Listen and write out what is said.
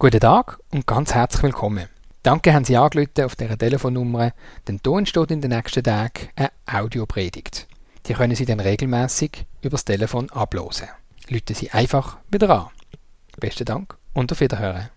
Guten Tag und ganz herzlich willkommen. Danke, haben Sie angerufen auf dieser Telefonnummer, denn hier entsteht in den nächsten Tagen eine Audiopredigt. Die können Sie dann regelmäßig übers Telefon ablosen. Lüten Sie einfach wieder an. Besten Dank und auf Wiederhören.